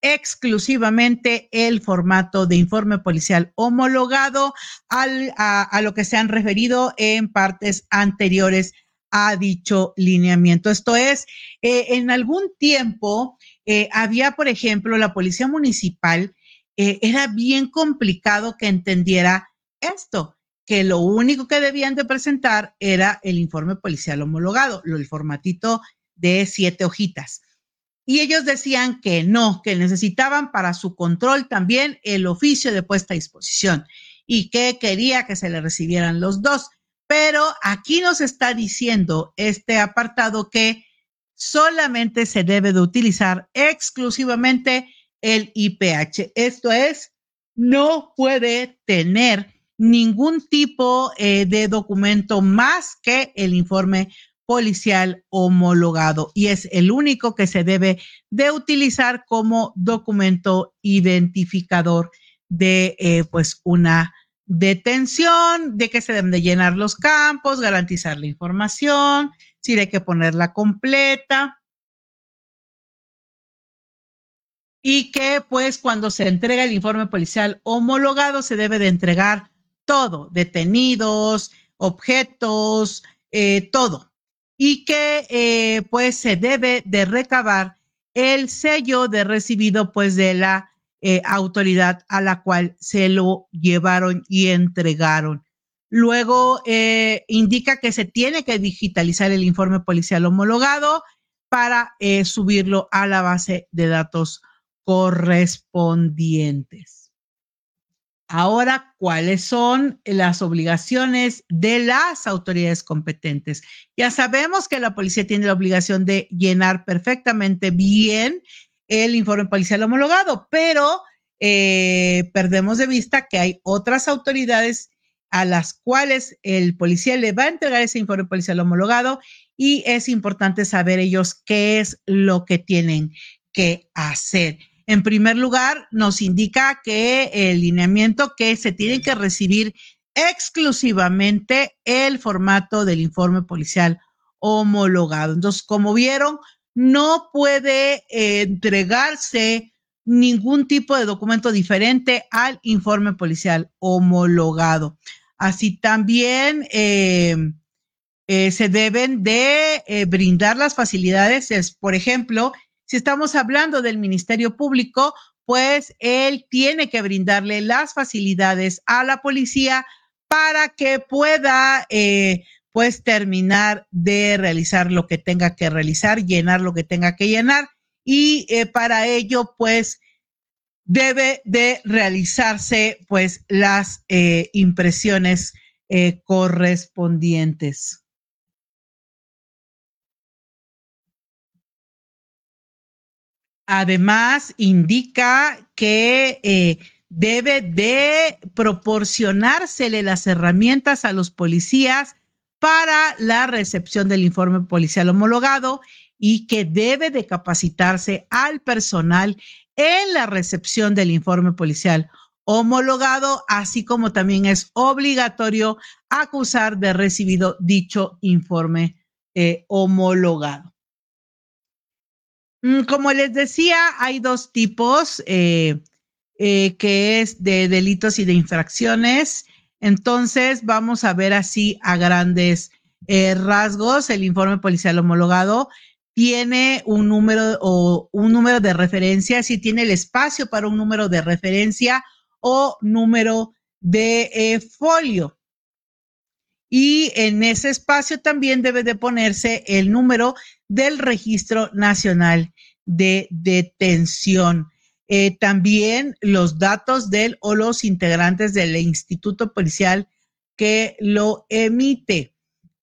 exclusivamente el formato de informe policial homologado al, a, lo que se han referido en partes anteriores a dicho lineamiento. Esto es, eh, en algún tiempo eh, había, por ejemplo, la policía municipal, eh, era bien complicado que entendiera esto, que lo único que debían de presentar era el informe policial homologado, el formatito de siete hojitas. Y ellos decían que no, que necesitaban para su control también el oficio de puesta a disposición y que quería que se le recibieran los dos. Pero aquí nos está diciendo este apartado que solamente se debe de utilizar exclusivamente el IPH. Esto es, no puede tener ningún tipo eh, de documento más que el informe policial homologado y es el único que se debe de utilizar como documento identificador de eh, pues una detención, de que se deben de llenar los campos, garantizar la información, si hay que ponerla completa. Y que pues cuando se entrega el informe policial homologado se debe de entregar todo, detenidos, objetos, eh, todo y que eh, pues se debe de recabar el sello de recibido pues de la eh, autoridad a la cual se lo llevaron y entregaron. Luego indica que se tiene que digitalizar el informe policial homologado para subirlo a la base de datos correspondientes. Ahora, ¿cuáles son las obligaciones de las autoridades competentes? Ya sabemos que la policía tiene la obligación de llenar perfectamente bien el informe policial homologado, pero eh, perdemos de vista que hay otras autoridades a las cuales el policía le va a entregar ese informe policial homologado y es importante saber ellos qué es lo que tienen que hacer. En primer lugar, nos indica que el lineamiento que se tiene que recibir exclusivamente el formato del informe policial homologado. Entonces, como vieron, no puede eh, entregarse ningún tipo de documento diferente al informe policial homologado. Así también eh, eh, se deben de brindar las facilidades, es, por ejemplo, si estamos hablando del Ministerio Público, pues él tiene que brindarle las facilidades a la policía para que pueda eh, pues terminar de realizar lo que tenga que realizar, llenar lo que tenga que llenar y eh, para ello pues debe de realizarse pues las eh, impresiones correspondientes. Además, indica que eh, debe de proporcionársele las herramientas a los policías para la recepción del informe policial homologado y que debe de capacitarse al personal en la recepción del informe policial homologado, así como también es obligatorio acusar de recibido dicho informe eh, homologado. Mm, como les decía, hay dos tipos, eh, eh, que es de delitos y de infracciones. Entonces, vamos a ver así a grandes eh, rasgos. El informe policial homologado tiene un número o un número de referencia, si tiene el espacio para un número de referencia o número de folio y en ese espacio también debe de ponerse el número del Registro Nacional de Detención. Eh, también los datos del o los integrantes del Instituto Policial que lo emite.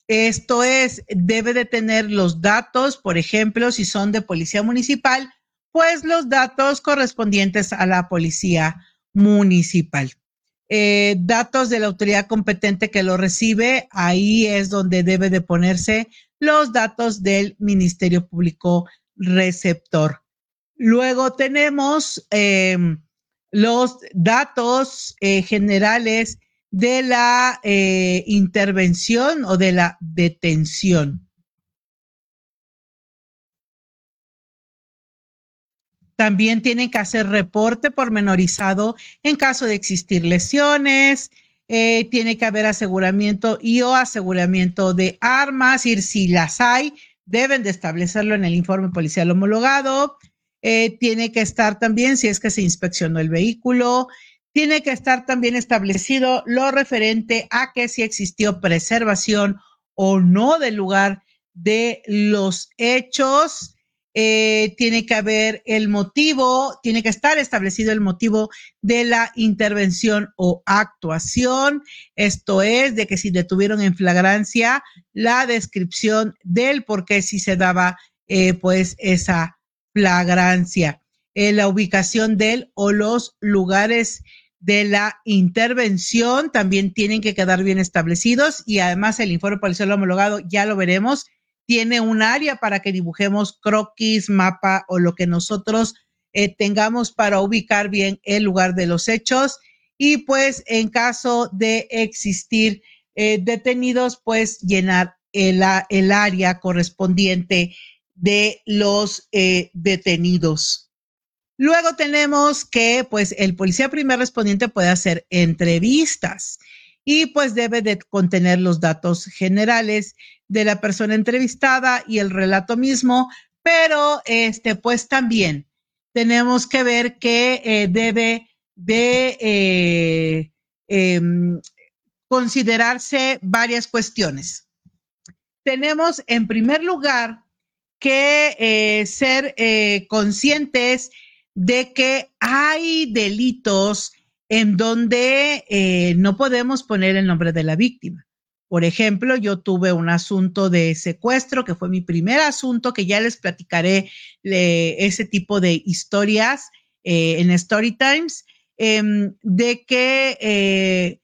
Esto es, debe de tener los datos, por ejemplo, si son de policía municipal, pues los datos correspondientes a la policía municipal. Eh, datos de la autoridad competente que lo recibe, ahí es donde debe de ponerse los datos del Ministerio Público Receptor. Luego tenemos em, los datos eh, generales de la eh, intervención o de la detención. También tienen que hacer reporte pormenorizado en caso de existir lesiones, eh, tiene que haber aseguramiento y o aseguramiento de armas y si las hay, deben de establecerlo en el informe policial homologado. Eh, tiene que estar también, si es que se inspeccionó el vehículo, tiene que estar también establecido lo referente a que si existió preservación o no del lugar de los hechos. Eh, tiene que haber el motivo, tiene que estar establecido el motivo de la intervención o actuación. Esto es de que si detuvieron en flagrancia, la descripción del por qué si se daba eh, pues esa flagrancia, eh, la ubicación del o los lugares de la intervención también tienen que quedar bien establecidos y además el informe policial homologado ya lo veremos tiene un área para que dibujemos croquis, mapa o lo que nosotros eh, tengamos para ubicar bien el lugar de los hechos. Y pues en caso de existir eh, detenidos, pues llenar el, área correspondiente de los eh, detenidos. Luego tenemos que pues el policía primer respondiente puede hacer entrevistas y pues debe de contener los datos generales de la persona entrevistada y el relato mismo, pero este pues también tenemos que ver que eh, debe de eh, em, considerarse varias cuestiones. Tenemos en primer lugar que eh, ser conscientes de que hay delitos en donde eh, no podemos poner el nombre de la víctima. Por ejemplo, yo tuve un asunto de secuestro, que fue mi primer asunto, que ya les platicaré ese tipo de historias eh, en Story Times, em, de que eh,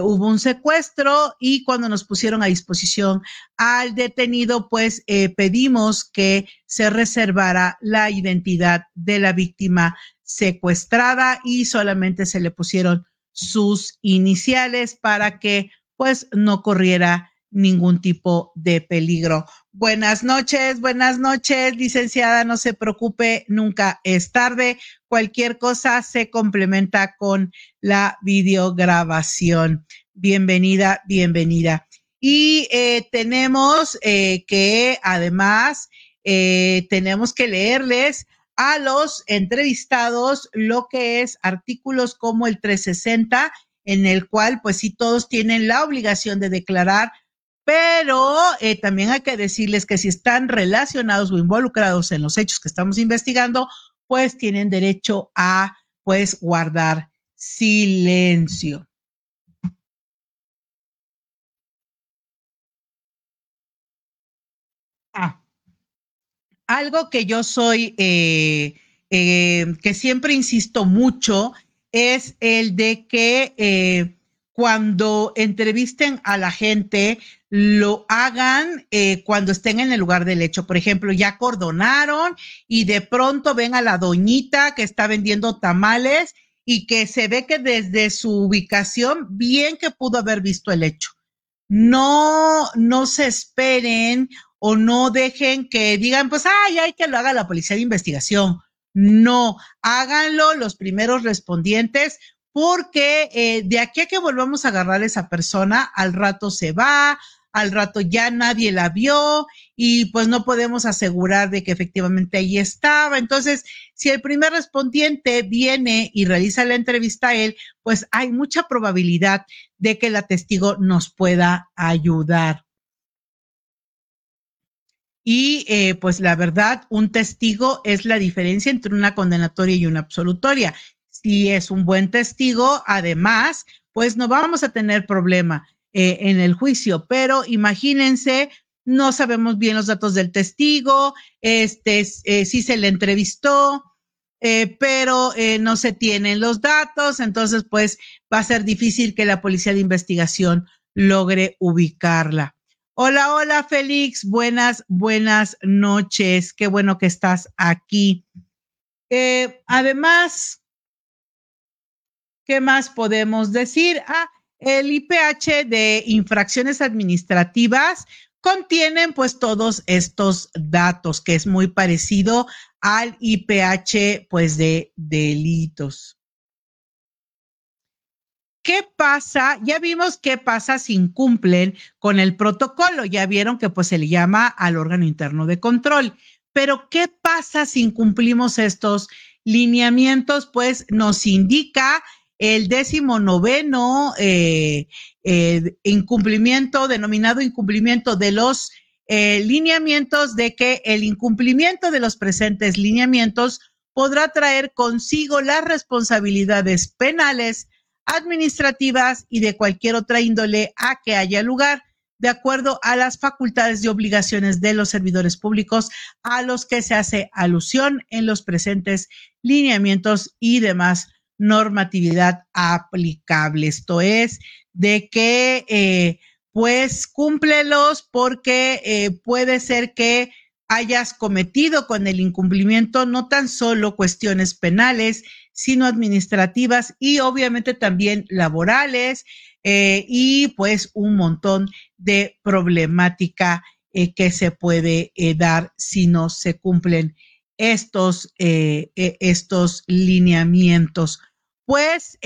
hubo un secuestro y cuando nos pusieron a disposición al detenido, pues pedimos que se reservara la identidad de la víctima secuestrada y solamente se le pusieron sus iniciales para que pues no corriera ningún tipo de peligro. Buenas noches, buenas noches, licenciada, no se preocupe, nunca es tarde. Cualquier cosa se complementa con la videograbación. Bienvenida, bienvenida. Y eh, tenemos eh, que además eh, tenemos que leerles a los entrevistados lo que es artículos como el 360, en el cual pues sí todos tienen la obligación de declarar, pero eh, también hay que decirles que si están relacionados o involucrados en los hechos que estamos investigando, pues tienen derecho a pues guardar silencio. Ah, algo que yo soy, eh, eh, que siempre insisto mucho, es el de que eh, cuando entrevisten a la gente, lo hagan cuando estén en el lugar del hecho. Por ejemplo, ya cordonaron y de pronto ven a la doñita que está vendiendo tamales y que se ve que desde su ubicación, bien que pudo haber visto el hecho. No, no se esperen o no dejen que digan, pues, ay, hay que lo haga la policía de investigación. No, háganlo los primeros respondientes porque eh, de aquí a que volvamos a agarrar a esa persona, al rato se va, al rato ya nadie la vio y pues no podemos asegurar de que efectivamente ahí estaba. Entonces, si el primer respondiente viene y realiza la entrevista a él, pues hay mucha probabilidad de que la testigo nos pueda ayudar. Y eh, pues la verdad, un testigo es la diferencia entre una condenatoria y una absolutoria. Si es un buen testigo, además, pues no vamos a tener problema eh, en el juicio. Pero imagínense, no sabemos bien los datos del testigo, este, eh, si se le entrevistó, pero no se tienen los datos, entonces pues va a ser difícil que la policía de investigación logre ubicarla. Hola, hola Félix, buenas, buenas noches. Qué bueno que estás aquí. Eh, además, ¿qué más podemos decir? Ah, el IPH de infracciones administrativas contienen pues todos estos datos que es muy parecido al IPH pues de delitos. ¿Qué pasa? Ya vimos qué pasa si incumplen con el protocolo. Ya vieron que pues se le llama al órgano interno de control. Pero ¿qué pasa si incumplimos estos lineamientos? Pues nos indica el décimo noveno eh, eh, incumplimiento, denominado incumplimiento de los eh, lineamientos, de que el incumplimiento de los presentes lineamientos podrá traer consigo las responsabilidades penales administrativas y de cualquier otra índole a que haya lugar, de acuerdo a las facultades y obligaciones de los servidores públicos a los que se hace alusión en los presentes lineamientos y demás normatividad aplicable. Esto es de que eh, pues cúmplelos porque eh, puede ser que hayas cometido con el incumplimiento no tan solo cuestiones penales, sino administrativas y obviamente también laborales eh, y pues un montón de problemática eh, que se puede eh, dar si no se cumplen estos, estos lineamientos. Pues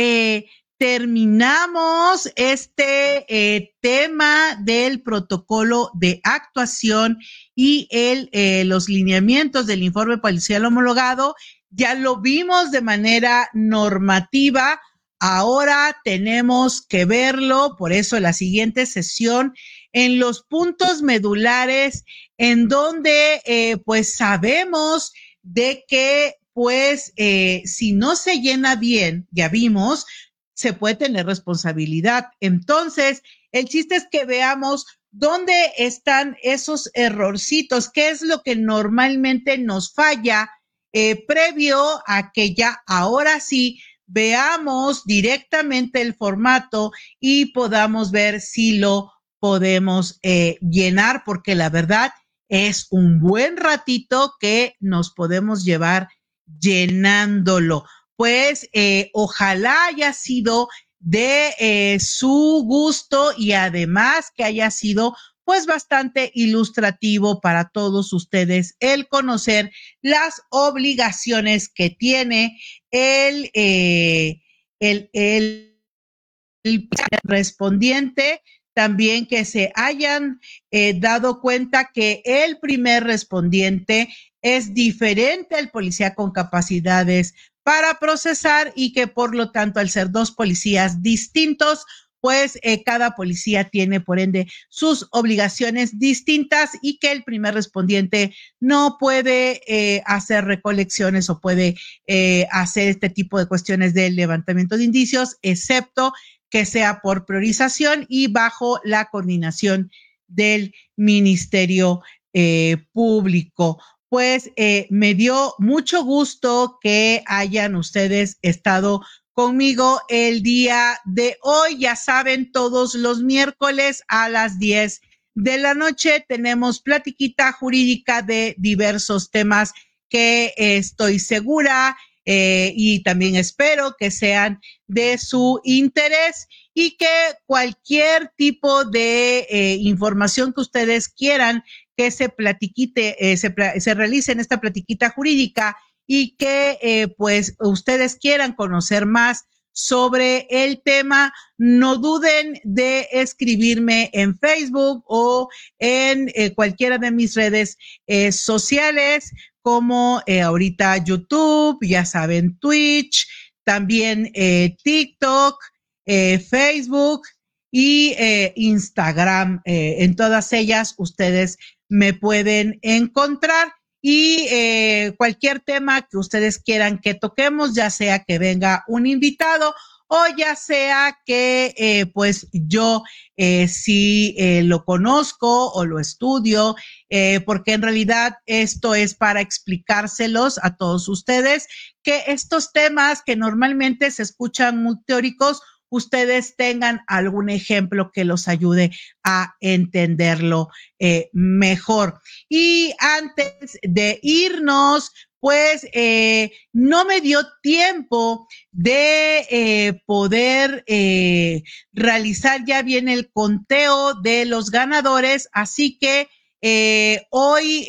terminamos este tema del protocolo de actuación y el, los lineamientos del informe policial homologado ya lo vimos de manera normativa, ahora tenemos que verlo, por eso la siguiente sesión en los puntos medulares en donde eh, pues sabemos de que pues eh, si no se llena bien, ya vimos, se puede tener responsabilidad. Entonces, el chiste es que veamos dónde están esos errorcitos, qué es lo que normalmente nos falla eh, previo a que ya ahora sí veamos directamente el formato y podamos ver si lo podemos eh, llenar, porque la verdad es un buen ratito que nos podemos llevar llenándolo. Pues eh, ojalá haya sido de su gusto y además que haya sido pues bastante ilustrativo para todos ustedes el conocer las obligaciones que tiene el, eh, el, el, respondiente también que se hayan eh, dado cuenta que el primer respondiente es diferente al policía con capacidades para procesar y que por lo tanto al ser dos policías distintos pues eh, cada policía tiene, por ende, sus obligaciones distintas y que el primer respondiente no puede eh, hacer recolecciones o puede eh, hacer este tipo de cuestiones de levantamiento de indicios, excepto que sea por priorización y bajo la coordinación del Ministerio Público. Pues me dio mucho gusto que hayan ustedes estado conmigo el día de hoy. Ya saben, todos los miércoles a las 10 de la noche tenemos platiquita jurídica de diversos temas que estoy segura eh, y también espero que sean de su interés y que cualquier tipo de eh, información que ustedes quieran que se platiquite, eh, se, se realice en esta platiquita jurídica, y que eh, pues ustedes quieran conocer más sobre el tema, no duden de escribirme en Facebook o en eh, cualquiera de mis redes eh, sociales como ahorita YouTube, ya saben, Twitch, también TikTok, Facebook y Instagram. en todas ellas ustedes me pueden encontrar y eh, cualquier tema que ustedes quieran que toquemos, ya sea que venga un invitado o ya sea que eh, pues yo eh, sí eh, lo conozco o lo estudio, eh, porque en realidad esto es para explicárselos a todos ustedes que estos temas que normalmente se escuchan muy teóricos, ustedes tengan algún ejemplo que los ayude a entenderlo eh, mejor. Y antes de irnos, pues eh, no me dio tiempo de eh, poder realizar ya bien el conteo de los ganadores, así que hoy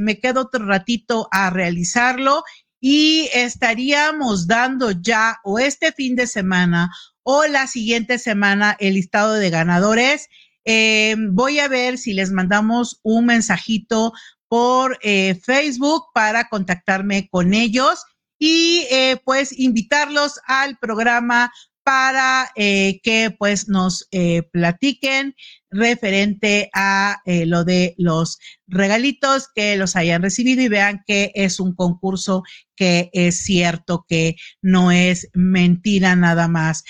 me quedo otro ratito a realizarlo y estaríamos dando ya o este fin de semana o la siguiente semana el listado de ganadores. voy a ver si les mandamos un mensajito por eh, Facebook para contactarme con ellos y eh, pues invitarlos al programa para eh, que pues nos eh, platiquen referente a eh, lo de los regalitos que los hayan recibido y vean que es un concurso que es cierto que no es mentira nada más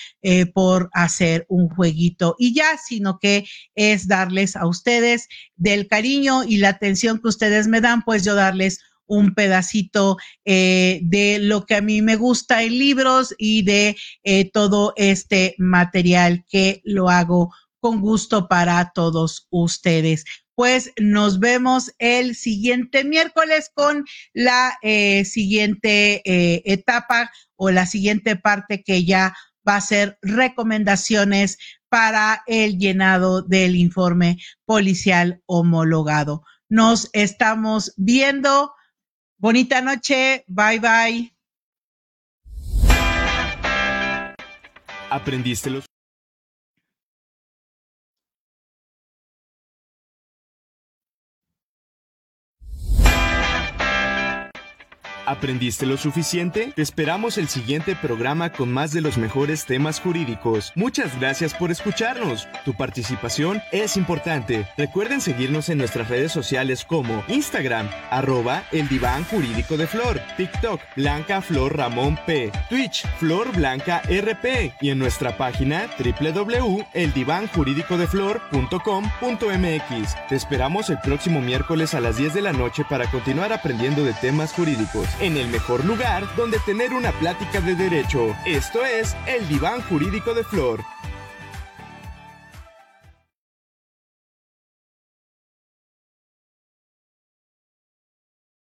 por hacer un jueguito y ya, sino que es darles a ustedes del cariño y la atención que ustedes me dan, pues yo darles un pedacito eh, de lo que a mí me gusta en libros y de eh, todo este material que lo hago con gusto para todos ustedes. Pues nos vemos el siguiente miércoles con la eh, siguiente etapa o la siguiente parte que ya va a ser recomendaciones para el llenado del informe policial homologado. Nos estamos viendo. Bonita noche, bye bye. ¿Aprendiste los ¿Aprendiste lo suficiente? Te esperamos el siguiente programa con más de los mejores temas jurídicos. Muchas gracias por escucharnos. Tu participación es importante. Recuerden seguirnos en nuestras redes sociales como Instagram, arroba el diván jurídico de Flor, TikTok, Blanca Flor Ramón P, Twitch, Flor Blanca RP y en nuestra página www.eldivanjuridicodeflor.com.mx. Te esperamos el próximo miércoles a las 10 de la noche para continuar aprendiendo de temas jurídicos en el mejor lugar donde tener una plática de derecho. Esto es el diván jurídico de Flor.